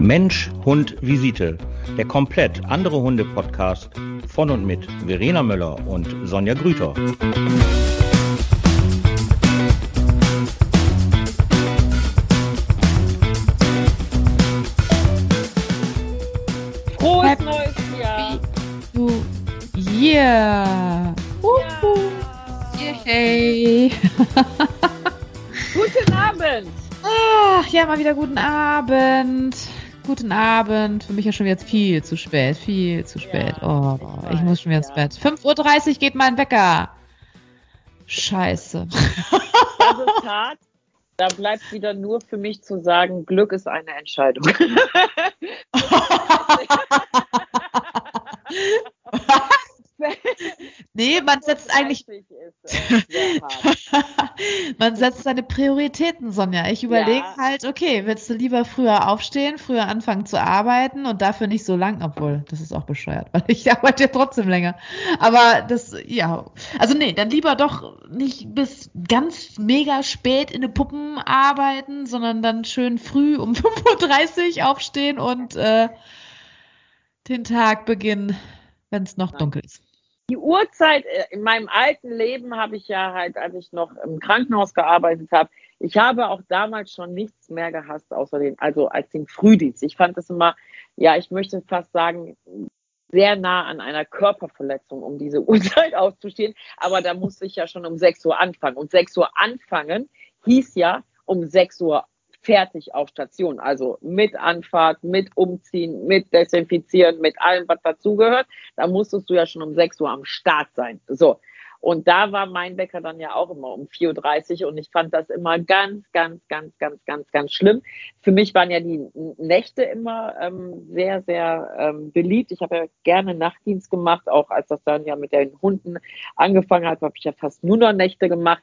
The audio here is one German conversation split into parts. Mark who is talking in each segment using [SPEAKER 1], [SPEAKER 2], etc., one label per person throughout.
[SPEAKER 1] Mensch, Hund, Visite. Der komplett andere Hunde-Podcast von und mit Verena Möller und Sonja Grüter.
[SPEAKER 2] Frohes neues Jahr!
[SPEAKER 3] Du, yeah! Uhu. Yay!
[SPEAKER 2] Guten Abend!
[SPEAKER 3] Ach, ja, mal wieder guten Abend. Guten Abend. Für mich ist schon jetzt viel zu spät. Viel zu spät.
[SPEAKER 2] Ja,
[SPEAKER 3] oh,
[SPEAKER 2] ich
[SPEAKER 3] ich, muss schon wieder ins. Bett. 5.30 Uhr geht mein Wecker. Scheiße.
[SPEAKER 2] Das ist hart. Da bleibt wieder nur für mich zu sagen, Glück ist eine Entscheidung.
[SPEAKER 3] nee, man setzt eigentlich
[SPEAKER 2] 30 ist, sehr hart.
[SPEAKER 3] Man setzt seine Prioritäten, Sonja. Ich überlege
[SPEAKER 2] Ja.
[SPEAKER 3] halt, okay, willst du lieber früher aufstehen, früher anfangen zu arbeiten und dafür nicht so lang, obwohl, das ist auch bescheuert, weil ich arbeite ja trotzdem länger. Aber das, ja, also nee, dann lieber doch nicht bis ganz mega spät in den Puppen arbeiten, sondern dann schön früh um 5.30 Uhr aufstehen und äh, den Tag beginnen, wenn es noch
[SPEAKER 2] Nein.
[SPEAKER 3] dunkel ist.
[SPEAKER 2] Die Uhrzeit äh, in meinem alten Leben habe ich ja halt, als ich noch im Krankenhaus gearbeitet habe, ich habe auch damals schon nichts mehr gehasst, außer den, also als den Frühdienst. Ich fand das immer, ja, ich möchte fast sagen, sehr nah an einer Körperverletzung, um diese Uhrzeit auszustehen. Aber da musste ich ja schon um 6 Uhr anfangen. Und 6 Uhr anfangen hieß ja um 6 Uhr fertig auf Station. Also mit Anfahrt, mit Umziehen, mit Desinfizieren, mit allem, was dazugehört. Da musstest du ja schon um 6 Uhr am Start sein. So. Und da war mein Wecker dann ja auch immer um 4.30 Uhr und ich fand das immer ganz, ganz, ganz, ganz, ganz, ganz schlimm. Für mich waren ja die Nächte immer ähm, sehr, sehr ähm, beliebt. Ich habe ja gerne Nachtdienst gemacht, auch als das dann ja mit den Hunden angefangen hat, habe ich ja fast nur noch Nächte gemacht.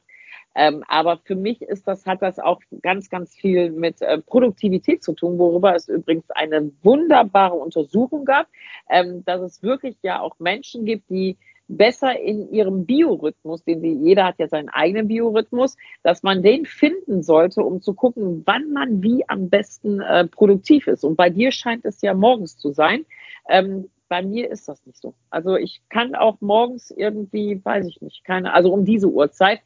[SPEAKER 2] Ähm, aber für mich ist das, hat das auch ganz, ganz viel mit äh, Produktivität zu tun, worüber es übrigens eine wunderbare Untersuchung gab, ähm, dass es wirklich ja auch Menschen gibt, die besser in ihrem Biorhythmus, den sie, jeder hat ja seinen eigenen Biorhythmus, dass man den finden sollte, um zu gucken, wann man wie am besten äh, produktiv ist. Und bei dir scheint es ja morgens zu sein. Ähm, bei mir ist das nicht so. Also ich kann auch morgens irgendwie, weiß ich nicht, keine, also um diese Uhrzeit,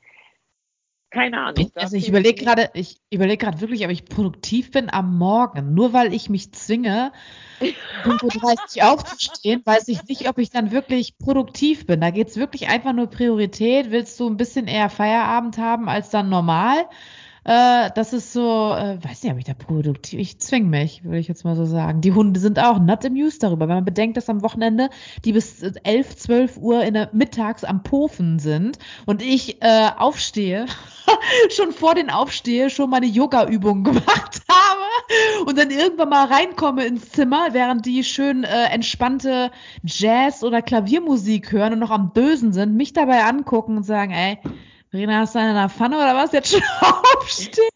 [SPEAKER 2] keine Ahnung.
[SPEAKER 3] Also ich überlege gerade, ich überlege gerade wirklich, ob ich produktiv bin am Morgen. Nur weil ich mich zwinge, 5.30 Uhr aufzustehen, weiß ich nicht, ob ich dann wirklich produktiv bin. Da geht es wirklich einfach nur Priorität. Willst du ein bisschen eher Feierabend haben als dann normal? Äh, das ist so, äh, weiß nicht, ob ich da produktiv, ich zwinge mich, würde ich jetzt mal so sagen. Die Hunde sind auch not amused darüber, wenn man bedenkt, dass am Wochenende die bis 11, 12 Uhr in der mittags am Pofen sind und ich äh, aufstehe, schon vor den Aufstehe schon meine Yoga-Übungen gemacht habe und dann irgendwann mal reinkomme ins Zimmer, während die schön äh, entspannte Jazz- oder Klaviermusik hören und noch am Dösen sind, mich dabei angucken und sagen, ey, Verena, hast du eine in der Pfanne oder was? Jetzt schon aufstehen?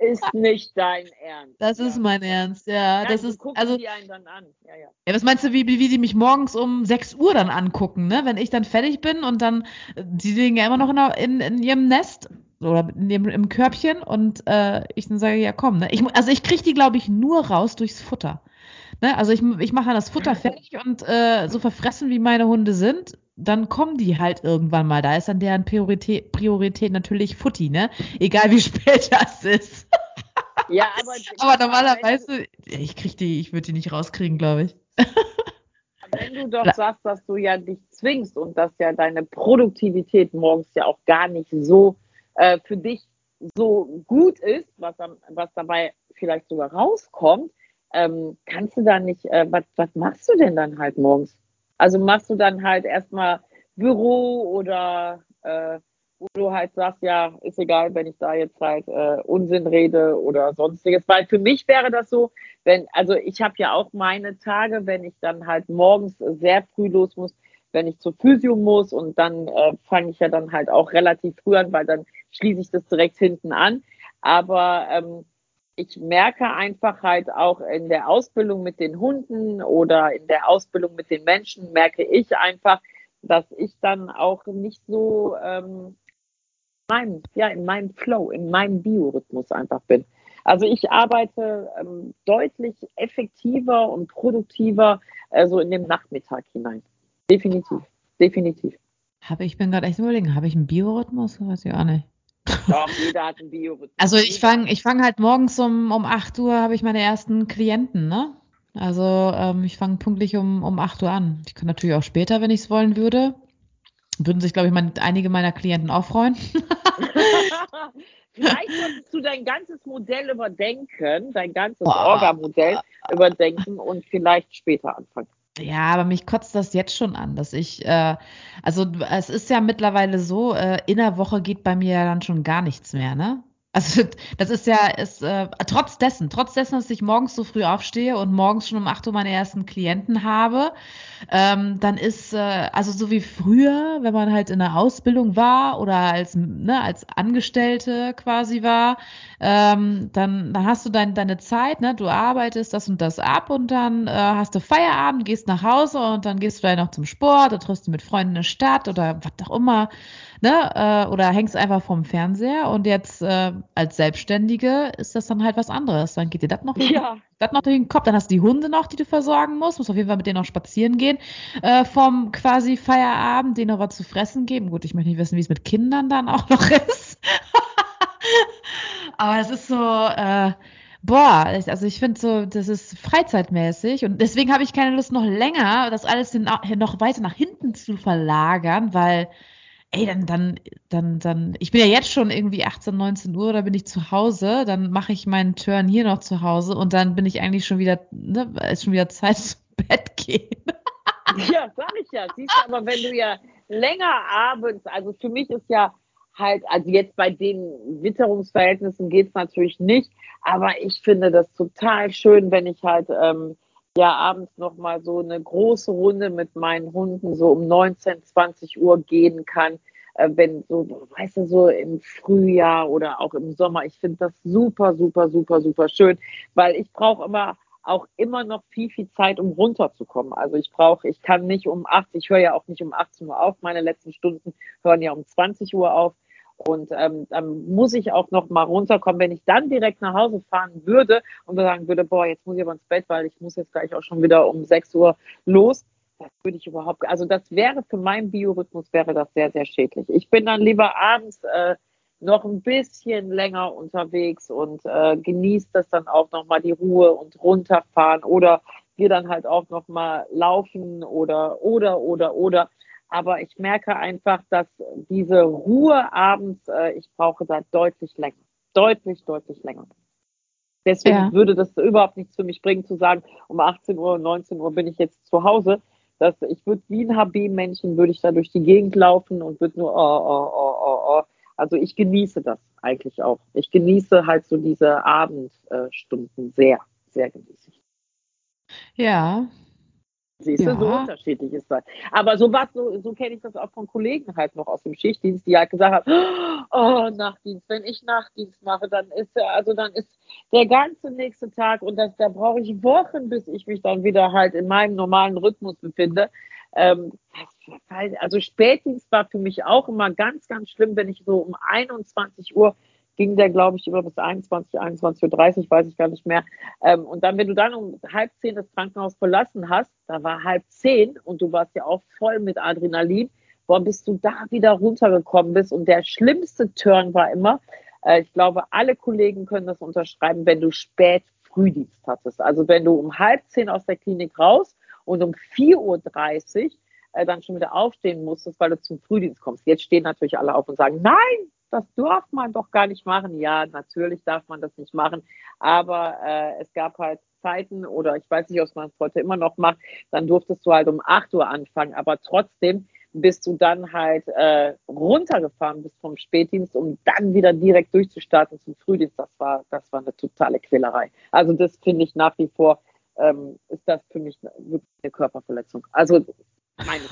[SPEAKER 2] ist nicht dein Ernst.
[SPEAKER 3] Das
[SPEAKER 2] Ja.
[SPEAKER 3] ist mein Ernst, ja.
[SPEAKER 2] Nein,
[SPEAKER 3] das ist,
[SPEAKER 2] gucken
[SPEAKER 3] also,
[SPEAKER 2] die einen dann an. Ja, ja.
[SPEAKER 3] ja, was meinst du, wie, wie die mich morgens um 6 Uhr dann angucken, ne? Wenn ich dann fertig bin und dann, die liegen ja immer noch in, der, in, in ihrem Nest oder in ihrem, im Körbchen und äh, ich dann sage, ja komm, ne? Ich, also ich kriege die, glaube ich, nur raus durchs Futter. Ne? Also ich, ich mache dann das Futter fertig und äh, so verfressen, wie meine Hunde sind, dann kommen die halt irgendwann mal. Da ist dann deren Priorität, Priorität natürlich Futti, ne? Egal wie spät das ist.
[SPEAKER 2] Ja, aber,
[SPEAKER 3] Aber normalerweise, ich krieg die, ich würde die nicht rauskriegen, glaube ich.
[SPEAKER 2] Wenn du doch sagst, dass du ja dich zwingst und dass ja deine Produktivität morgens ja auch gar nicht so äh, für dich so gut ist, was, was dabei vielleicht sogar rauskommt, ähm, kannst du da nicht, äh, was, was machst du denn dann halt morgens? Also machst du dann halt erstmal Büro oder äh, wo du halt sagst, ja, ist egal, wenn ich da jetzt halt äh, Unsinn rede oder sonstiges. Weil für mich wäre das so, wenn, also ich habe ja auch meine Tage, wenn ich dann halt morgens sehr früh los muss, wenn ich zur Physio muss und dann äh, fange ich ja dann halt auch relativ früh an, weil dann schließe ich das direkt hinten an. Aber ähm, ich merke einfach halt auch in der Ausbildung mit den Hunden oder in der Ausbildung mit den Menschen, merke ich einfach, dass ich dann auch nicht so ähm, meinem, ja, in meinem Flow, in meinem Biorhythmus einfach bin. Also ich arbeite ähm, deutlich effektiver und produktiver äh, so in den Nachmittag hinein. Definitiv, definitiv.
[SPEAKER 3] Habe ich bin gerade echt überlegen, habe ich einen Biorhythmus? Weiß ich auch nicht.
[SPEAKER 2] Doch, jeder hat einen Biorhythmus.
[SPEAKER 3] Also ich fange ich fang halt morgens um, um 8 Uhr, habe ich meine ersten Klienten, ne? Also ähm, ich fange pünktlich um, um 8 Uhr an. Ich kann natürlich auch später, wenn ich es wollen würde. Würden sich, glaube ich, mein, einige meiner Klienten auch freuen.
[SPEAKER 2] Vielleicht solltest du dein ganzes Modell überdenken, dein ganzes Orga-Modell überdenken und vielleicht später anfangen.
[SPEAKER 3] Ja, aber mich kotzt das jetzt schon an, dass ich, äh, also es ist ja mittlerweile so, äh, in der Woche geht bei mir ja dann schon gar nichts mehr, ne? Also das ist ja, ist, äh, trotz dessen, trotz dessen, dass ich morgens so früh aufstehe und morgens schon um 8 Uhr meine ersten Klienten habe, ähm, dann ist, äh, also so wie früher, wenn man halt in der Ausbildung war oder als, ne, als Angestellte quasi war, ähm, dann, dann hast du dein, deine Zeit, ne, du arbeitest das und das ab und dann äh, hast du Feierabend, gehst nach Hause und dann gehst du vielleicht noch zum Sport oder triffst du mit Freunden in der Stadt oder was auch immer ne, äh, oder hängst einfach vom Fernseher und jetzt äh, als Selbstständige ist das dann halt was anderes. Dann geht dir das noch,
[SPEAKER 2] ja.
[SPEAKER 3] das noch durch den Kopf. Dann hast du die Hunde noch, die du versorgen musst, musst auf jeden Fall mit denen noch spazieren gehen, äh, vom quasi Feierabend, denen noch was zu fressen geben. Gut, ich möchte nicht wissen, wie es mit Kindern dann auch noch ist. Aber es ist so, äh, boah, also ich finde so, das ist freizeitmäßig und deswegen habe ich keine Lust, noch länger das alles noch weiter nach hinten zu verlagern, weil ey, dann, dann, dann, dann, ich bin ja jetzt schon irgendwie 18, 19 Uhr, da bin ich zu Hause, dann mache ich meinen Turn hier noch zu Hause und dann bin ich eigentlich schon wieder, ne, ist schon wieder Zeit zum Bett gehen.
[SPEAKER 2] ja, sag ich ja. Siehst du, aber wenn du ja länger abends, also für mich ist ja halt, also jetzt bei den Witterungsverhältnissen geht es natürlich nicht, aber ich finde das total schön, wenn ich halt ähm, ja abends noch mal so eine große Runde mit meinen Hunden so um 19, 20 Uhr gehen kann, äh, wenn so, weißt du, so im Frühjahr oder auch im Sommer. Ich finde das super, super, super, super schön, weil ich brauche immer auch immer noch viel, viel Zeit, um runterzukommen. Also ich brauche, ich kann nicht um 8, ich höre ja auch nicht um 18 Uhr auf, meine letzten Stunden hören ja um 20 Uhr auf. Und ähm, dann muss ich auch noch mal runterkommen. Wenn ich dann direkt nach Hause fahren würde und sagen würde, boah, jetzt muss ich aber ins Bett, weil ich muss jetzt gleich auch schon wieder um 6 Uhr los, das würde ich überhaupt, also das wäre für meinen Biorhythmus wäre das sehr, sehr schädlich. Ich bin dann lieber abends äh, noch ein bisschen länger unterwegs und äh, genieße das dann auch noch mal die Ruhe und runterfahren oder wir dann halt auch noch mal laufen oder oder oder oder aber ich merke einfach, dass diese Ruhe abends, äh, ich brauche da deutlich länger. Deutlich, deutlich länger. Deswegen ja. würde das überhaupt nichts für mich bringen, zu sagen, um 18 Uhr, 19 Uhr bin ich jetzt zu Hause. Dass ich würde wie ein HB-Männchen, würde ich da durch die Gegend laufen und würde nur, oh, oh, oh, oh, oh. Also ich genieße das eigentlich auch. Ich genieße halt so diese Abendstunden sehr, sehr genieße ich.
[SPEAKER 3] Ja,
[SPEAKER 2] Siehst du, ja. so unterschiedlich ist das. Aber so was, so, so kenne ich das auch von Kollegen halt noch aus dem Schichtdienst, die halt gesagt haben, oh, Nachtdienst, wenn ich Nachtdienst mache, dann ist also dann ist der ganze nächste Tag und das, da brauche ich Wochen, bis ich mich dann wieder halt in meinem normalen Rhythmus befinde. Ähm, also Spätdienst war für mich auch immer ganz, ganz schlimm, wenn ich so um 21 Uhr ging der, glaube ich, über bis 21, 21.30 Uhr, weiß ich gar nicht mehr. Ähm, und dann, wenn du dann um halb zehn das Krankenhaus verlassen hast, da war halb zehn und du warst ja auch voll mit Adrenalin, boah, bis du da wieder runtergekommen bist. Und der schlimmste Turn war immer, äh, ich glaube, alle Kollegen können das unterschreiben, wenn du spät Frühdienst hattest. Also wenn du um halb zehn aus der Klinik raus und um 4.30 Uhr äh, dann schon wieder aufstehen musstest, weil du zum Frühdienst kommst. Jetzt stehen natürlich alle auf und sagen, nein, das darf man doch gar nicht machen. Ja, natürlich darf man das nicht machen, aber äh, es gab halt Zeiten oder ich weiß nicht, ob man es heute immer noch macht, dann durftest du halt um 8 Uhr anfangen, aber trotzdem bist du dann halt äh, runtergefahren bis vom Spätdienst, um dann wieder direkt durchzustarten zum Frühdienst. Das war, das war eine totale Quälerei. Also das finde ich nach wie vor, ähm, ist das für mich wirklich eine Körperverletzung. Also meine,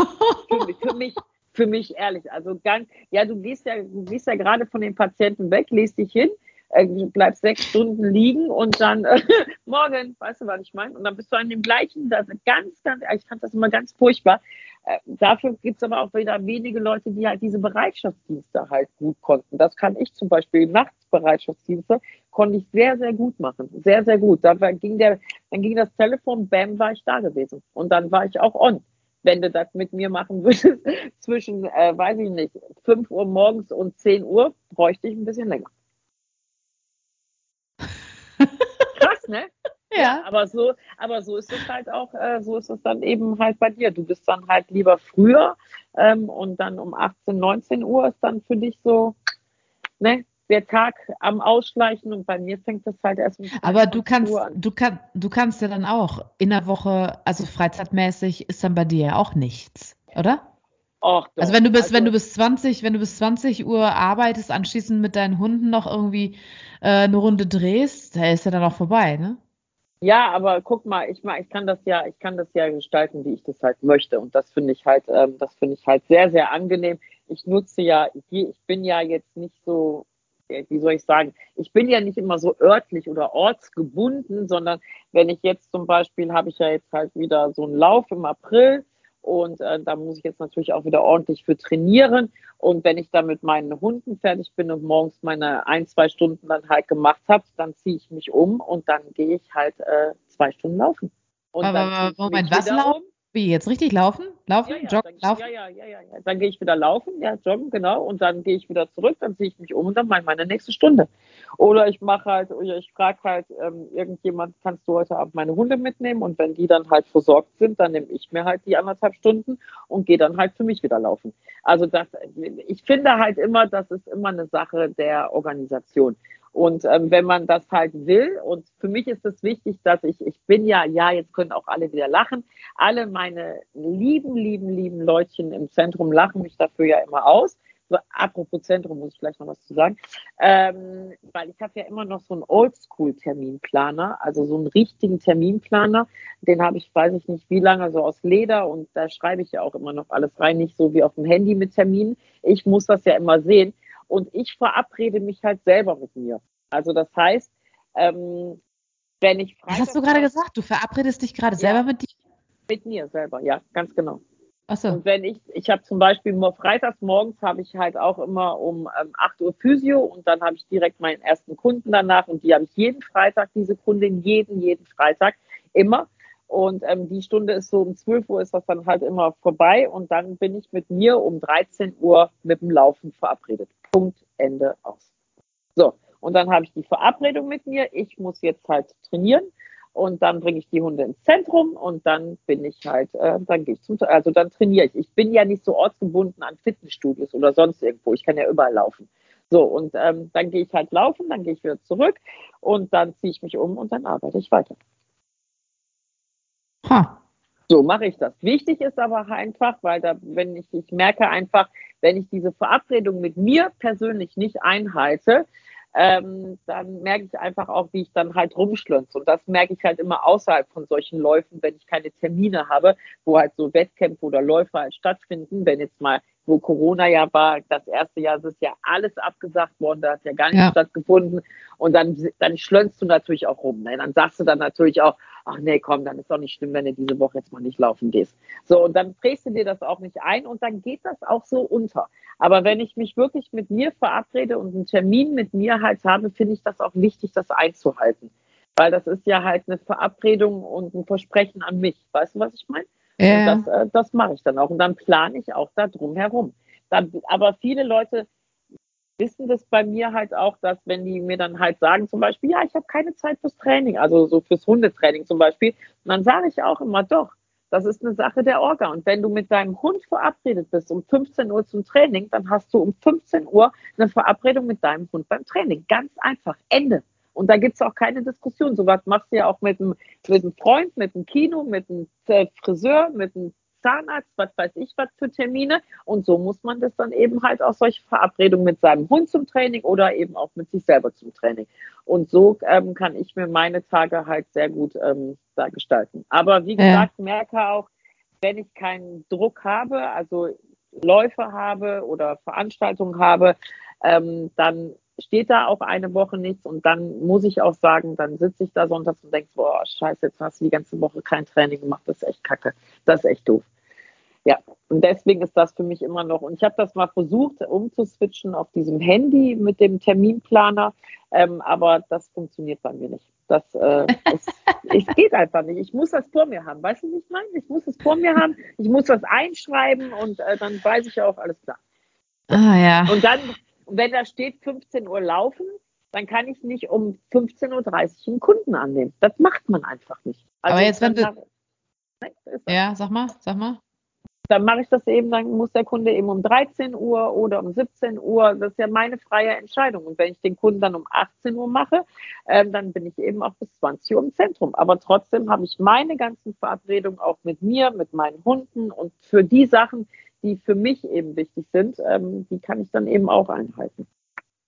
[SPEAKER 2] für, für mich für mich ehrlich. Also ganz, ja, du gehst ja, du gehst ja gerade von den Patienten weg, legst dich hin, äh, bleibst sechs Stunden liegen und dann äh, morgen, weißt du, was ich meine? Und dann bist du an dem gleichen, das ganz, ganz, ich fand das immer ganz furchtbar. Äh, dafür gibt es aber auch wieder wenige Leute, die halt diese Bereitschaftsdienste halt gut konnten. Das kann ich zum Beispiel nachts Bereitschaftsdienste konnte ich sehr, sehr gut machen. Sehr, sehr gut. Da ging der, dann ging das Telefon, bam, war ich da gewesen. Und dann war ich auch on. Wenn du das mit mir machen würdest, zwischen, äh, weiß ich nicht, 5 Uhr morgens und 10 Uhr, bräuchte ich ein bisschen länger. Krass, ne? Ja. ja. aber so, aber so ist es halt auch, äh, so ist es dann eben halt bei dir. Du bist dann halt lieber früher ähm, und dann um 18, 19 Uhr ist dann für dich so, ne, der Tag am Ausschleichen und bei mir fängt das halt erst
[SPEAKER 3] um Aber du kannst, du kannst, du kannst ja dann auch in der Woche, also freizeitmäßig ist dann bei dir ja auch nichts, oder? Och, also wenn du bis, also, wenn du bis 20, wenn du bis 20 Uhr arbeitest, anschließend mit deinen Hunden noch irgendwie äh, eine Runde drehst, da ist ja dann auch vorbei, ne?
[SPEAKER 2] Ja, aber guck mal, ich mal, ich kann das ja, ich kann das ja gestalten, wie ich das halt möchte. Und das finde ich halt, ähm, das finde ich halt sehr, sehr angenehm. Ich nutze ja, ich bin ja jetzt nicht so, wie soll ich sagen, ich bin ja nicht immer so örtlich oder ortsgebunden, sondern wenn ich jetzt zum Beispiel habe ich ja jetzt halt wieder so einen Lauf im April und äh, da muss ich jetzt natürlich auch wieder ordentlich für trainieren. Und wenn ich dann mit meinen Hunden fertig bin und morgens meine ein, zwei Stunden dann halt gemacht habe, dann ziehe ich mich um und dann gehe ich halt äh, zwei Stunden laufen. Und
[SPEAKER 3] Aber Moment, was laufen? Wie, jetzt richtig laufen? Laufen? Ja,
[SPEAKER 2] ja,
[SPEAKER 3] joggen?
[SPEAKER 2] Dann, laufen? Ja, ja, ja, ja. Dann gehe ich wieder laufen, ja, joggen, genau. Und dann gehe ich wieder zurück, dann ziehe ich mich um und dann ich meine nächste Stunde. Oder ich mache halt, oder ich frage halt ähm, irgendjemand, kannst du heute Abend meine Hunde mitnehmen? Und wenn die dann halt versorgt sind, dann nehme ich mir halt die anderthalb Stunden und gehe dann halt für mich wieder laufen. Also das, ich finde halt immer, das ist immer eine Sache der Organisation. Und ähm, wenn man das halt will, und für mich ist es wichtig, dass ich, ich bin ja, ja, jetzt können auch alle wieder lachen. Alle meine lieben, lieben, lieben Leutchen im Zentrum lachen mich dafür ja immer aus. So, apropos Zentrum muss ich gleich noch was zu sagen. Ähm, weil ich habe ja immer noch so einen Oldschool-Terminplaner, also so einen richtigen Terminplaner. Den habe ich, weiß ich nicht wie lange, so aus Leder und da schreibe ich ja auch immer noch alles rein, nicht so wie auf dem Handy mit Terminen. Ich muss das ja immer sehen und ich verabrede mich halt selber mit mir. Also das heißt, ähm, wenn ich
[SPEAKER 3] Freitag Was hast du gerade gesagt? Du verabredest dich gerade ja, selber mit dir?
[SPEAKER 2] Mit mir selber, ja, ganz genau. Ach so. Und wenn ich, ich habe zum Beispiel freitags morgens habe ich halt auch immer um ähm, 8 Uhr Physio und dann habe ich direkt meinen ersten Kunden danach und die habe ich jeden Freitag, diese Kundin, jeden, jeden Freitag, immer. Und ähm, die Stunde ist so um 12 Uhr ist das dann halt immer vorbei und dann bin ich mit mir um 13 Uhr mit dem Laufen verabredet. Punkt, Ende, aus. So, und dann habe ich die Verabredung mit mir. Ich muss jetzt halt trainieren und dann bringe ich die Hunde ins Zentrum und dann bin ich halt, äh, dann gehe ich zum, also dann trainiere ich. Ich bin ja nicht so ortsgebunden an Fitnessstudios oder sonst irgendwo. Ich kann ja überall laufen. So, und ähm, dann gehe ich halt laufen, dann gehe ich wieder zurück und dann ziehe ich mich um und dann arbeite ich weiter. Ha. So mache ich das. Wichtig ist aber einfach, weil da, wenn ich, ich merke einfach, wenn ich diese Verabredung mit mir persönlich nicht einhalte, ähm, dann merke ich einfach auch, wie ich dann halt rumschlönze. Und das merke ich halt immer außerhalb von solchen Läufen, wenn ich keine Termine habe, wo halt so Wettkämpfe oder Läufe halt stattfinden. Wenn jetzt mal, wo Corona ja war, das erste Jahr ist ja alles abgesagt worden, da hat ja gar nichts ja. stattgefunden. Und dann, dann schlönzt du natürlich auch rum. Ne? Dann sagst du dann natürlich auch, ach nee, komm, dann ist doch nicht schlimm, wenn du diese Woche jetzt mal nicht laufen gehst. So, und dann prägst du dir das auch nicht ein und dann geht das auch so unter. Aber wenn ich mich wirklich mit mir verabrede und einen Termin mit mir halt habe, finde ich das auch wichtig, das einzuhalten. Weil das ist ja halt eine Verabredung und ein Versprechen an mich. Weißt du, was ich meine? Ja. Und das, äh, das mache ich dann auch. Und dann plane ich auch da drum herum. Dann, aber viele Leute wissen das bei mir halt auch, dass wenn die mir dann halt sagen, zum Beispiel, ja, ich habe keine Zeit fürs Training, also so fürs Hundetraining zum Beispiel, dann sage ich auch immer, doch, das ist eine Sache der Orga. Und wenn du mit deinem Hund verabredet bist um 15 Uhr zum Training, dann hast du um 15 Uhr eine Verabredung mit deinem Hund beim Training. Ganz einfach. Ende. Und da gibt es auch keine Diskussion. So was machst du ja auch mit einem, mit einem Freund, mit einem Kino, mit einem Friseur, mit einem Zahnarzt, was weiß ich was für Termine. Und so muss man das dann eben halt auch solche Verabredungen mit seinem Hund zum Training oder eben auch mit sich selber zum Training. Und so ähm, kann ich mir meine Tage halt sehr gut ähm, da gestalten. Aber wie gesagt, ja. merke auch, wenn ich keinen Druck habe, also Läufe habe oder Veranstaltungen habe, ähm, dann steht da auch eine Woche nichts und dann muss ich auch sagen, dann sitze ich da sonntags und denke, boah, scheiße, jetzt hast du die ganze Woche kein Training gemacht, das ist echt kacke, das ist echt doof. Ja, und deswegen ist das für mich immer noch. Und ich habe das mal versucht umzuswitchen auf diesem Handy mit dem Terminplaner, ähm, aber das funktioniert bei mir nicht. Das, äh, es, geht einfach nicht. Ich muss das vor mir haben. Weißt du, wie ich meine? Ich muss es vor mir haben. Ich muss das einschreiben und äh, dann weiß ich auch, alles klar.
[SPEAKER 3] Ah, ja.
[SPEAKER 2] Und dann, wenn da steht 15 Uhr laufen, dann kann ich nicht um 15.30 Uhr einen Kunden annehmen. Das macht man einfach nicht.
[SPEAKER 3] Also Aber jetzt, wenn du. Nein, ja, sag mal, sag mal
[SPEAKER 2] dann mache ich das eben, dann muss der Kunde eben um 13 Uhr oder um 17 Uhr. Das ist ja meine freie Entscheidung. Und wenn ich den Kunden dann um 18 Uhr mache, ähm, dann bin ich eben auch bis 20 Uhr im Zentrum. Aber trotzdem habe ich meine ganzen Verabredungen auch mit mir, mit meinen Hunden und für die Sachen, die für mich eben wichtig sind, ähm, die kann ich dann eben auch einhalten.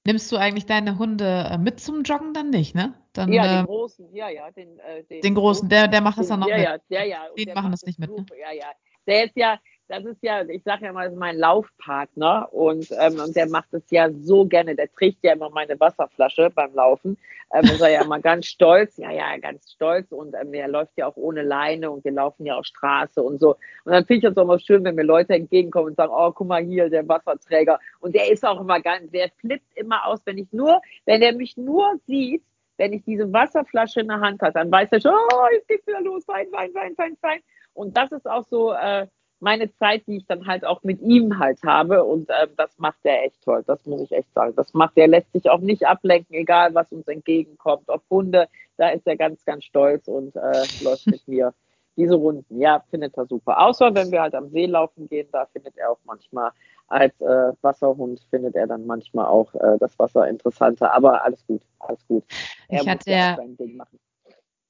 [SPEAKER 3] Nimmst du eigentlich deine Hunde äh, mit zum Joggen dann nicht, ne? Dann,
[SPEAKER 2] ja, den äh, großen, ja, ja. Den,
[SPEAKER 3] äh, den, den großen, der, der macht das dann noch
[SPEAKER 2] ja,
[SPEAKER 3] mit.
[SPEAKER 2] Ja, ja, ja.
[SPEAKER 3] Die machen das nicht mit, ne?
[SPEAKER 2] Ja, ja. Der ist ja, das ist ja, ich sage ja mal, das ist mein Laufpartner und, ähm, und der macht es ja so gerne. Der trägt ja immer meine Wasserflasche beim Laufen. Ähm, ist er ja immer ganz stolz, ja, ja, ganz stolz und ähm, er läuft ja auch ohne Leine und wir laufen ja auch Straße und so. Und dann finde ich das auch immer schön, wenn mir Leute entgegenkommen und sagen, oh, guck mal hier, der Wasserträger. Und der ist auch immer ganz, der flippt immer aus, wenn ich nur, wenn er mich nur sieht, wenn ich diese Wasserflasche in der Hand habe, dann weiß er schon, oh, jetzt geht's wieder los, Wein, Wein, Wein, Wein, Wein. Und das ist auch so, äh, meine Zeit, die ich dann halt auch mit ihm halt habe. Und äh, das macht er echt toll. Das muss ich echt sagen. Das macht er, lässt sich auch nicht ablenken, egal was uns entgegenkommt. Ob Hunde, da ist er ganz, ganz stolz und äh, läuft mit mir diese Runden. Ja, findet er super. Außer wenn wir halt am See laufen gehen, da findet er auch manchmal als äh, Wasserhund findet er dann manchmal auch äh, das Wasser interessanter. Aber alles gut, alles gut.
[SPEAKER 3] Er ich hatte ja sein Ding machen.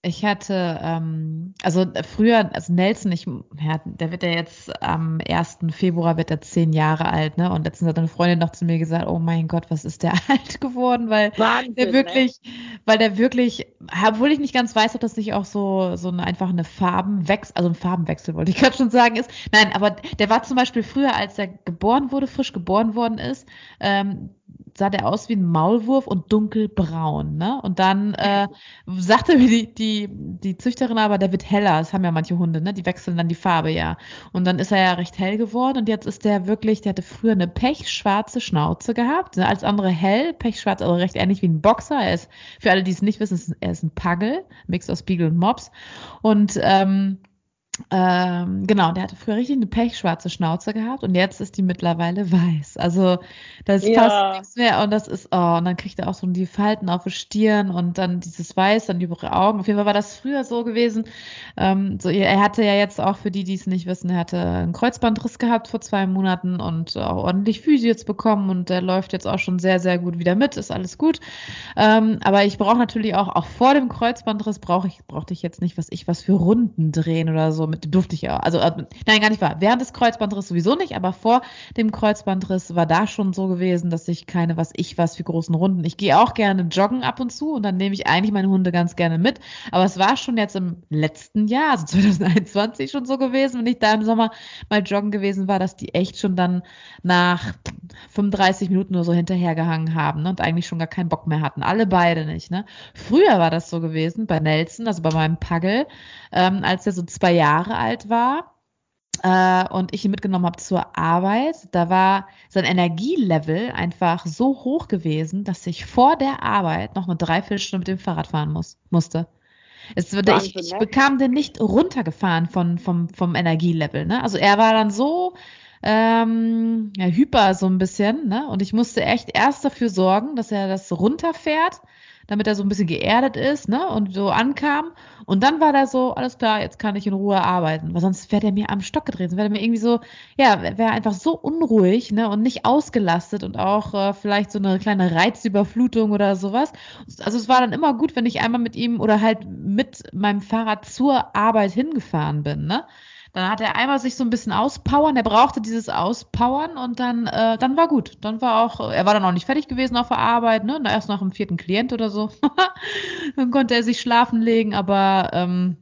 [SPEAKER 3] Ich hatte, ähm, also früher, also Nelson, ich, ja, der wird ja jetzt am 1. Februar wird er zehn Jahre alt, ne? Und letztens hat eine Freundin noch zu mir gesagt, oh mein Gott, was ist der alt geworden, weil Wahnsinn, der ne? wirklich, ne? weil der wirklich, obwohl ich nicht ganz weiß, ob das nicht auch so, so eine, einfach eine Farbenwechsel, also ein Farbenwechsel wollte ich gerade schon sagen ist. Nein, aber der war zum Beispiel früher, als er geboren wurde, frisch geboren worden ist, ähm, sah der aus wie ein Maulwurf und dunkelbraun. Ne? Und dann äh, sagte mir die, die, die Züchterin aber, der wird heller. Das haben ja manche Hunde, ne? die wechseln dann die Farbe ja. Und dann ist er ja recht hell geworden und jetzt ist der wirklich, der hatte früher eine pechschwarze Schnauze gehabt. Ne? Als andere hell, pechschwarz, aber recht ähnlich wie ein Boxer. Er ist, für alle, die es nicht wissen, er ist ein Puggle, Mix aus Beagle und Mops. Und ähm, ähm, genau, der hatte früher richtig eine pechschwarze Schnauze gehabt und jetzt ist die mittlerweile weiß. Also das ja. passt nichts mehr und das ist, oh, und dann kriegt er auch so die Falten auf der Stirn und dann dieses Weiß, dann über die Augen. Auf jeden Fall war das früher so gewesen. Ähm, so, er hatte ja jetzt auch, für die, die es nicht wissen, er hatte einen Kreuzbandriss gehabt vor zwei Monaten und auch ordentlich Physio jetzt bekommen und der läuft jetzt auch schon sehr, sehr gut wieder mit, ist alles gut. Ähm, aber ich brauche natürlich auch, auch vor dem Kreuzbandriss brauche ich, brauchte ich jetzt nicht, was ich, was für Runden drehen oder so mit durfte ich ja. Also, also, nein, gar nicht wahr. Während des Kreuzbandriss sowieso nicht, aber vor dem Kreuzbandriss war da schon so gewesen, dass ich keine, was ich was für großen Runden. Ich gehe auch gerne joggen ab und zu und dann nehme ich eigentlich meine Hunde ganz gerne mit. Aber es war schon jetzt im letzten Jahr, also 2021 schon so gewesen, wenn ich da im Sommer mal joggen gewesen war, dass die echt schon dann nach 35 Minuten nur so hinterhergehangen haben ne, und eigentlich schon gar keinen Bock mehr hatten. Alle beide nicht. Ne? Früher war das so gewesen bei Nelson, also bei meinem Pagel, ähm, als er so zwei Jahre Jahre alt war äh, und ich ihn mitgenommen habe zur Arbeit, da war sein Energielevel einfach so hoch gewesen, dass ich vor der Arbeit noch eine Dreiviertelstunde mit dem Fahrrad fahren muss, musste. Es, ich, ich, ne? bekam den nicht runtergefahren von, vom, vom Energielevel. Ne? Also er war dann so ähm, ja, hyper so ein bisschen, ne? Und ich musste echt erst dafür sorgen, dass er das runterfährt damit er so ein bisschen geerdet ist, ne, und so ankam. Und dann war da so, alles klar, jetzt kann ich in Ruhe arbeiten. Weil sonst wäre der mir am Stock gedreht. Sonst wäre der mir irgendwie so, ja, wäre einfach so unruhig, ne, und nicht ausgelastet und auch äh, vielleicht so eine kleine Reizüberflutung oder sowas. Also es war dann immer gut, wenn ich einmal mit ihm oder halt mit meinem Fahrrad zur Arbeit hingefahren bin, ne. Dann hat er einmal sich so ein bisschen auspowern. Er brauchte dieses Auspowern und dann, äh, dann war gut. Dann war auch, er war dann auch nicht fertig gewesen auf der Arbeit, ne? Erst nach dem vierten Klient oder so. dann konnte er sich schlafen legen, aber ähm,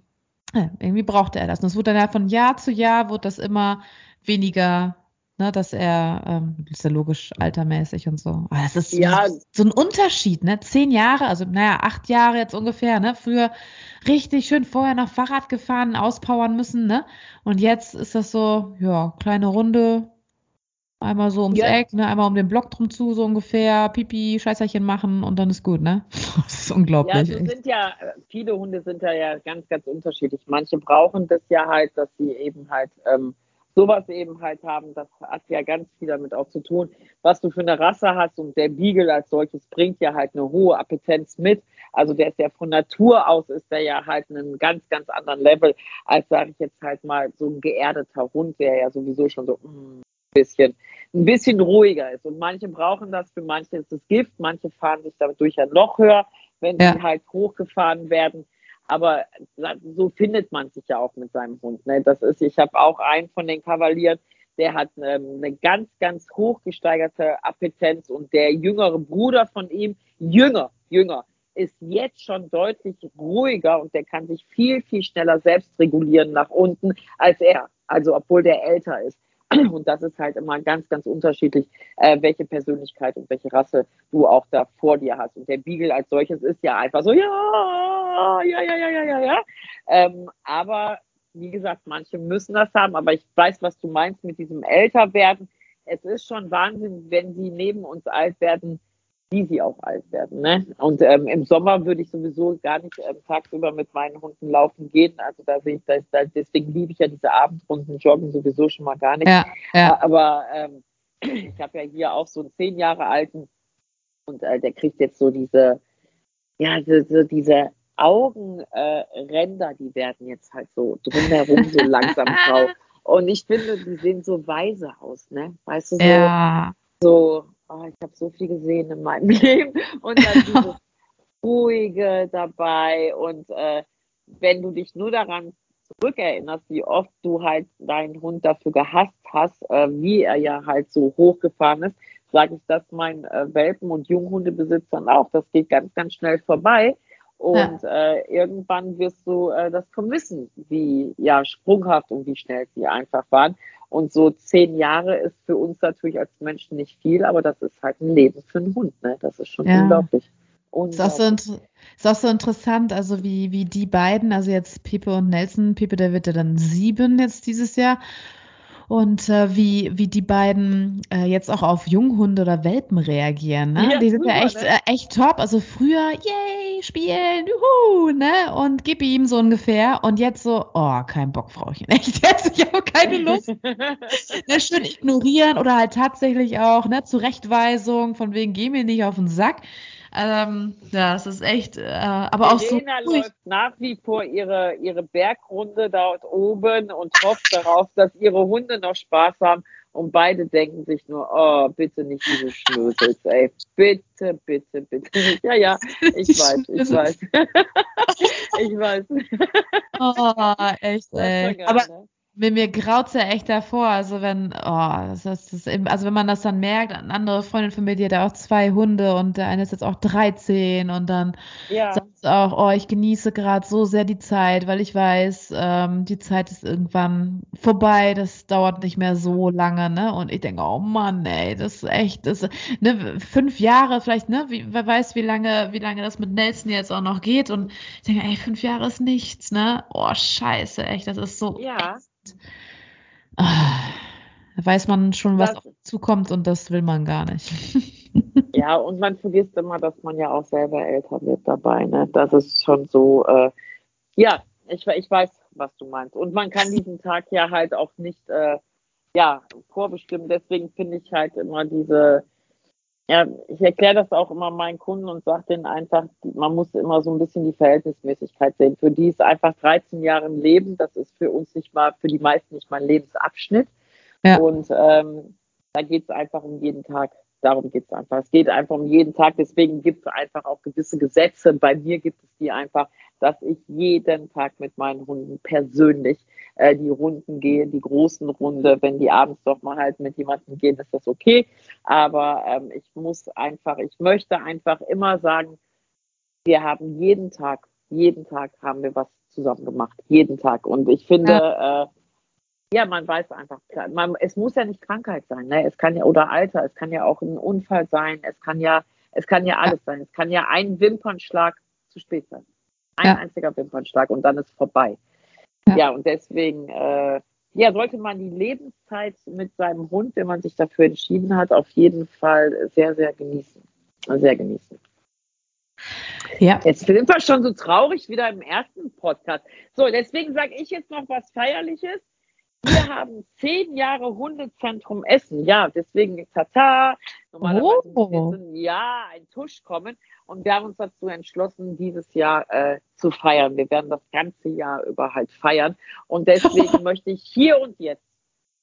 [SPEAKER 3] irgendwie brauchte er das. Und es wurde dann ja von Jahr zu Jahr wurde das immer weniger ne, dass er, ähm, ist ja logisch altermäßig und so. Aber das ist
[SPEAKER 2] Ja.
[SPEAKER 3] so, so ein Unterschied, ne? Zehn Jahre, also naja, acht Jahre jetzt ungefähr, ne? Früher richtig schön vorher noch Fahrrad gefahren, auspowern müssen, ne? Und jetzt ist das so, ja, kleine Runde, einmal so ums
[SPEAKER 2] Ja.
[SPEAKER 3] Eck, ne? Einmal um den Block drum zu, so ungefähr, Pipi, Scheißerchen machen und dann ist gut, ne? Das ist
[SPEAKER 2] Ja,
[SPEAKER 3] unglaublich.
[SPEAKER 2] das
[SPEAKER 3] echt.
[SPEAKER 2] sind ja, viele Hunde sind da ja ganz, ganz unterschiedlich. Manche brauchen das ja halt, dass sie eben halt ähm, sowas eben halt haben. Das hat ja ganz viel damit auch zu tun, was du für eine Rasse hast. Und der Beagle als solches bringt ja halt eine hohe Appetenz mit. Also der ist ja von Natur aus, ist der ja halt einen ganz, ganz anderen Level, als sage ich jetzt halt mal so ein geerdeter Hund, der ja sowieso schon so mm, ein bisschen, ein bisschen ruhiger ist. Und manche brauchen das, für manche ist es Gift, manche fahren sich damit durch ein Loch höher, wenn
[SPEAKER 3] Ja.
[SPEAKER 2] sie halt hochgefahren werden. Aber so findet man sich ja auch mit seinem Hund. Ne? Das ist, ich habe auch einen von den Kavalieren, der hat ähm, eine ganz, ganz hochgesteigerte Appetenz und der jüngere Bruder von ihm, jünger, jünger, ist jetzt schon deutlich ruhiger und der kann sich viel, viel schneller selbst regulieren nach unten als er. Also obwohl der älter ist. Und das ist halt immer ganz, ganz unterschiedlich, äh, welche Persönlichkeit und welche Rasse du auch da vor dir hast. Und der Beagle als solches ist ja einfach so, ja, ja, ja, ja, ja, ja, ja. Ähm, aber wie gesagt, manche müssen das haben, aber ich weiß, was du meinst mit diesem Älterwerden. Es ist schon Wahnsinn, wenn sie neben uns alt werden, wie sie auch alt werden. Ne? Und ähm, im Sommer würde ich sowieso gar nicht ähm, tagsüber mit meinen Hunden laufen gehen. Also da sehe ich, da, da, deswegen liebe ich ja diese Abendrunden Joggen sowieso schon mal gar nicht.
[SPEAKER 3] Ja, ja.
[SPEAKER 2] Aber ähm, ich habe ja hier auch so einen zehn Jahre alten und äh, der kriegt jetzt so diese, ja, so, so diese Augenränder, die werden jetzt halt so drumherum so langsam grau. Und ich finde, die sehen so weise aus, ne? Weißt du, so,
[SPEAKER 3] Ja,
[SPEAKER 2] so oh, ich habe so viel gesehen in meinem Leben und dann dieses Ruhige dabei und äh, wenn du dich nur daran zurückerinnerst, wie oft du halt deinen Hund dafür gehasst hast, äh, wie er ja halt so hochgefahren ist, sage ich das meinen äh, Welpen- und Junghundebesitzern auch. Das geht ganz, ganz schnell vorbei. Und äh, irgendwann wirst du äh, das vermissen, wie ja sprunghaft und wie schnell sie einfach waren. Und so zehn Jahre ist für uns natürlich als Menschen nicht viel, aber das ist halt ein Leben für einen Hund. Ne? Das ist schon
[SPEAKER 3] Ja.
[SPEAKER 2] unglaublich.
[SPEAKER 3] Ist auch, so, ist auch so interessant, also wie, wie die beiden, also jetzt Pepe und Nelson, Pepe, der wird ja dann sieben jetzt dieses Jahr. Und äh, wie, wie die beiden äh, jetzt auch auf Junghunde oder Welpen reagieren. Ne?
[SPEAKER 2] Ja,
[SPEAKER 3] die sind ja
[SPEAKER 2] super,
[SPEAKER 3] echt,
[SPEAKER 2] ne?
[SPEAKER 3] äh, echt top. Also früher, yay, spielen, juhu, ne? Und gib ihm so ungefähr. Und jetzt so, oh, kein Bock, Frauchen. Echt, jetzt, ich habe keine Lust. ne, schön ignorieren oder halt tatsächlich auch, ne, Zurechtweisung, von wegen, geh mir nicht auf den Sack. Ähm, ja, es ist echt, äh, aber auch so
[SPEAKER 2] Elena läuft nach wie vor ihre, ihre Bergrunde dort oben und hofft darauf, dass ihre Hunde noch Spaß haben. Und beide denken sich nur, oh, bitte nicht diese Schnösels, ey. Bitte, bitte, bitte. Ja, ja, ich weiß, ich weiß. ich weiß.
[SPEAKER 3] Oh, echt, ey. Aber
[SPEAKER 2] ne?
[SPEAKER 3] Mir, mir graut's ja echt davor. Also wenn, oh, das, ist- das ist eben, also wenn man das dann merkt, eine andere Freundin von mir, die hat ja auch zwei Hunde und der eine ist jetzt auch 13 und dann
[SPEAKER 2] Ja,
[SPEAKER 3] sagt auch, oh, ich genieße gerade so sehr die Zeit, weil ich weiß, ähm, die Zeit ist irgendwann vorbei, das dauert nicht mehr so lange, ne? Und ich denke, oh Mann, ey, das ist echt, das, ne, fünf Jahre vielleicht, ne? Wie, wer weiß, wie lange, wie lange das mit Nelson jetzt auch noch geht. Und ich denke, ey, fünf Jahre ist nichts, ne? Oh, scheiße, echt, das ist so.
[SPEAKER 2] ja.
[SPEAKER 3] Ah, da weiß man schon, was
[SPEAKER 2] Das-
[SPEAKER 3] zukommt und das will man gar nicht.
[SPEAKER 2] Ja, und man vergisst immer, dass man ja auch selber älter wird dabei. Ne? Das ist schon so, äh, ja, ich, ich weiß, was du meinst. Und man kann diesen Tag ja halt auch nicht äh, ja, vorbestimmen. Deswegen finde ich halt immer diese, ja, ich erkläre das auch immer meinen Kunden und sage denen einfach, man muss immer so ein bisschen die Verhältnismäßigkeit sehen. Für die ist einfach 13 Jahre ein Leben, das ist für uns nicht mal, für die meisten nicht mal ein Lebensabschnitt.
[SPEAKER 3] Ja.
[SPEAKER 2] Und ähm, da geht es einfach um jeden Tag. Darum geht es einfach. Es geht einfach um jeden Tag. Deswegen gibt es einfach auch gewisse Gesetze. Bei mir gibt es die einfach, dass ich jeden Tag mit meinen Hunden persönlich äh, die Runden gehe, die großen Runde. Wenn die abends doch mal halt mit jemandem gehen, ist das okay. Aber ähm, ich muss einfach, ich möchte einfach immer sagen, wir haben jeden Tag, jeden Tag haben wir was zusammen gemacht. Jeden Tag. Und ich finde, äh, Ja, man weiß einfach, man, es muss ja nicht Krankheit sein, ne? Es kann ja, oder Alter, es kann ja auch ein Unfall sein, es kann ja, es kann ja alles ja. sein. Es kann ja ein Wimpernschlag zu spät sein. Ein ja. einziger Wimpernschlag und dann ist vorbei. Ja, ja und deswegen, äh, ja, sollte man die Lebenszeit mit seinem Hund, wenn man sich dafür entschieden hat, auf jeden Fall sehr, sehr genießen. Sehr genießen. Ja. Jetzt sind wir schon so traurig wieder im ersten Podcast. So, deswegen sage ich jetzt noch was Feierliches. Wir haben zehn Jahre Hundezentrum Essen. Ja, deswegen Tata. Normalerweise oh. muss ja ein Tusch kommen. Und wir haben uns dazu entschlossen, dieses Jahr äh, zu feiern. Wir werden das ganze Jahr über halt feiern. Und deswegen möchte ich hier und jetzt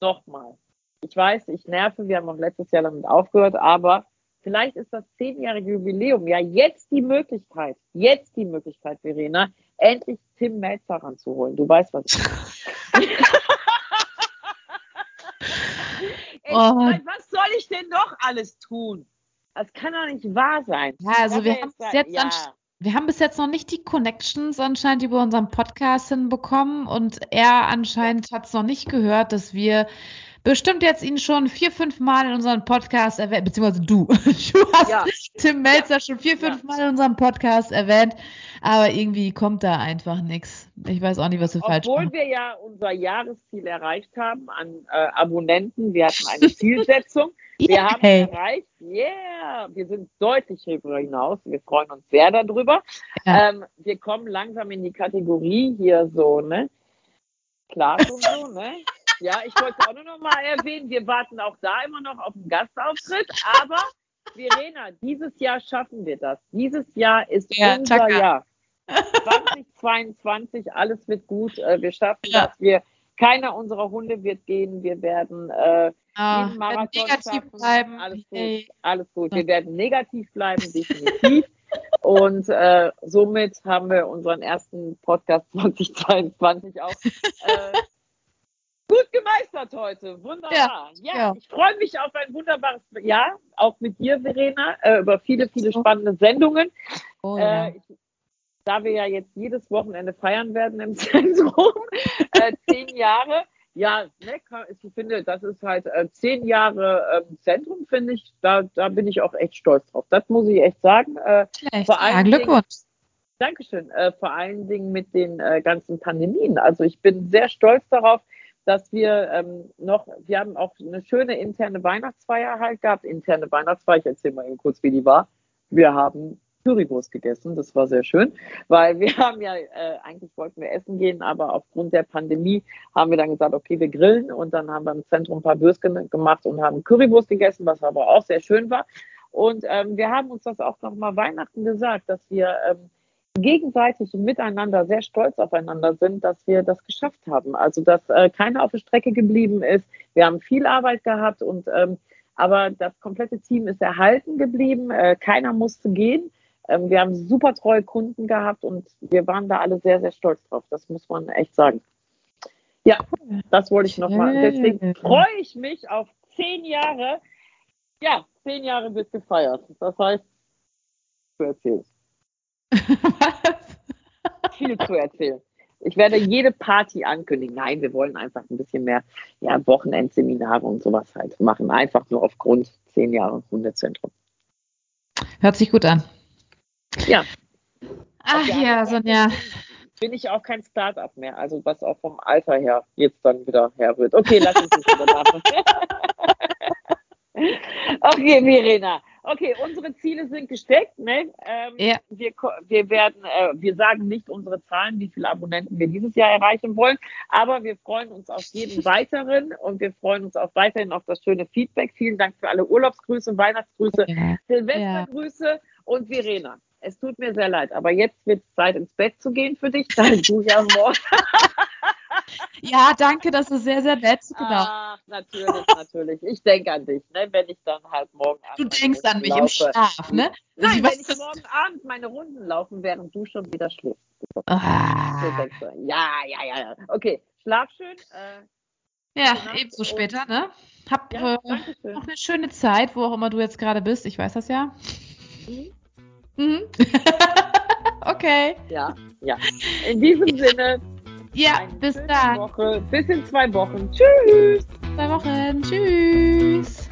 [SPEAKER 2] nochmal. Ich weiß, ich nerve, wir haben auch letztes Jahr damit aufgehört, aber vielleicht ist das zehnjährige Jubiläum ja jetzt die Möglichkeit, jetzt die Möglichkeit, Verena, endlich Tim Melzer ranzuholen. Du weißt, was meine. oh. was soll ich denn noch alles tun? Das kann doch nicht wahr sein.
[SPEAKER 3] Ja, also wir haben, bis jetzt ja. wir haben bis jetzt noch nicht die Connections anscheinend über unseren Podcast hinbekommen und er anscheinend hat es noch nicht gehört, dass wir bestimmt jetzt ihn schon vier, fünf Mal in unserem Podcast erwähnt, beziehungsweise du. Du hast ja. Tim Melzer ja. schon vier, fünf ja. Mal in unserem Podcast erwähnt, aber irgendwie kommt da einfach nichts. Ich weiß auch nicht, was wir
[SPEAKER 2] Obwohl
[SPEAKER 3] falsch machen.
[SPEAKER 2] Obwohl wir ja unser Jahresziel erreicht haben an äh, Abonnenten. Wir hatten eine Zielsetzung. Wir yeah. haben erreicht, yeah, wir sind deutlich darüber hinaus. Wir freuen uns sehr darüber. Ähm, wir kommen langsam in die Kategorie hier so, ne? Klar so, ne? Ja, ich wollte auch nur noch mal erwähnen, wir warten auch da immer noch auf einen Gastauftritt, aber Verena, dieses Jahr schaffen wir das. Dieses Jahr ist ja, unser Taka. Jahr. 2022, alles wird gut. Äh, wir schaffen ja. das. Wir, keiner unserer Hunde wird gehen. Wir werden äh, ah, Marathon negativ schaffen. bleiben. Alles gut. Hey. Alles gut. Wir werden negativ bleiben, definitiv. Und äh, somit haben wir unseren ersten Podcast 2022 auch äh, Gut gemeistert heute. Wunderbar. Ja, ja, ja. ich freue mich auf ein wunderbares Jahr, auch mit dir, Verena, äh, über viele, viele spannende Sendungen. Oh, ja. äh, ich, da wir ja jetzt jedes Wochenende feiern werden im Zentrum, äh, zehn Jahre. Ja, ne, ich finde, das ist halt äh, zehn Jahre ähm, Zentrum, finde ich, da, da bin ich auch echt stolz drauf. Das muss ich echt sagen. Äh, vor allem ja, Glückwunsch. Dankeschön. Äh, vor allen Dingen mit den äh, ganzen Pandemien. Also ich bin sehr stolz darauf, dass wir ähm, noch, wir haben auch eine schöne interne Weihnachtsfeier halt gehabt. Interne Weihnachtsfeier, ich erzähle mal eben kurz, wie die war. Wir haben Currywurst gegessen, das war sehr schön, weil wir haben ja, äh, eigentlich wollten wir essen gehen, aber aufgrund der Pandemie haben wir dann gesagt, okay, wir grillen und dann haben wir im Zentrum ein paar Würstchen gemacht und haben Currywurst gegessen, was aber auch sehr schön war. Und ähm, wir haben uns das auch nochmal Weihnachten gesagt, dass wir ähm, gegenseitig miteinander sehr stolz aufeinander sind, dass wir das geschafft haben. Also dass äh, keiner auf der Strecke geblieben ist. Wir haben viel Arbeit gehabt und ähm, aber das komplette Team ist erhalten geblieben. Äh, keiner musste gehen. Ähm, wir haben super treue Kunden gehabt und wir waren da alle sehr, sehr stolz drauf. Das muss man echt sagen. Ja, das wollte ich nochmal. Deswegen freue ich mich auf zehn Jahre. Ja, zehn Jahre wird gefeiert. Das heißt, du erzählst. Was? Viel zu erzählen. Ich werde jede Party ankündigen. Nein, wir wollen einfach ein bisschen mehr ja, Wochenendseminare und sowas halt machen. Einfach nur aufgrund zehn Jahre Hundezentrum.
[SPEAKER 3] Hört sich gut an.
[SPEAKER 2] Ja.
[SPEAKER 3] Ach ja, Sonja.
[SPEAKER 2] Bin ich auch kein Start-up mehr, also was auch vom Alter her jetzt dann wieder her wird. Okay, lass uns nicht wieder machen. okay, Verena. Okay, unsere Ziele sind gesteckt. Ne? Ähm, ja. wir, wir werden, äh, wir sagen nicht unsere Zahlen, wie viele Abonnenten wir dieses Jahr erreichen wollen, aber wir freuen uns auf jeden weiteren und wir freuen uns auch weiterhin auf das schöne Feedback. Vielen Dank für alle Urlaubsgrüße, Weihnachtsgrüße, ja. Silvestergrüße und Verena. Es tut mir sehr leid, aber jetzt wird es Zeit ins Bett zu gehen für dich, da du ja morgen.
[SPEAKER 3] Ja, danke, das ist sehr, sehr nett.
[SPEAKER 2] Genau. Ach, natürlich, natürlich. Ich denke an dich, ne, wenn ich dann halt morgen
[SPEAKER 3] Du denkst an mich laufe. im Schlaf, ne?
[SPEAKER 2] Nein, wenn ich morgen Abend meine Runden laufen, während du schon wieder schläfst. Ah. So ja, ja, ja, ja. Okay, schlaf schön.
[SPEAKER 3] Äh, ja, ebenso später, ne? Hab ja, äh, noch eine schöne Zeit, wo auch immer du jetzt gerade bist. Ich weiß das ja. Mhm. Mhm. okay.
[SPEAKER 2] Ja, ja. In diesem Sinne.
[SPEAKER 3] Ja,
[SPEAKER 2] Eine
[SPEAKER 3] bis dann.
[SPEAKER 2] Woche. Bis in zwei Wochen. Tschüss.
[SPEAKER 3] Zwei Wochen. Tschüss.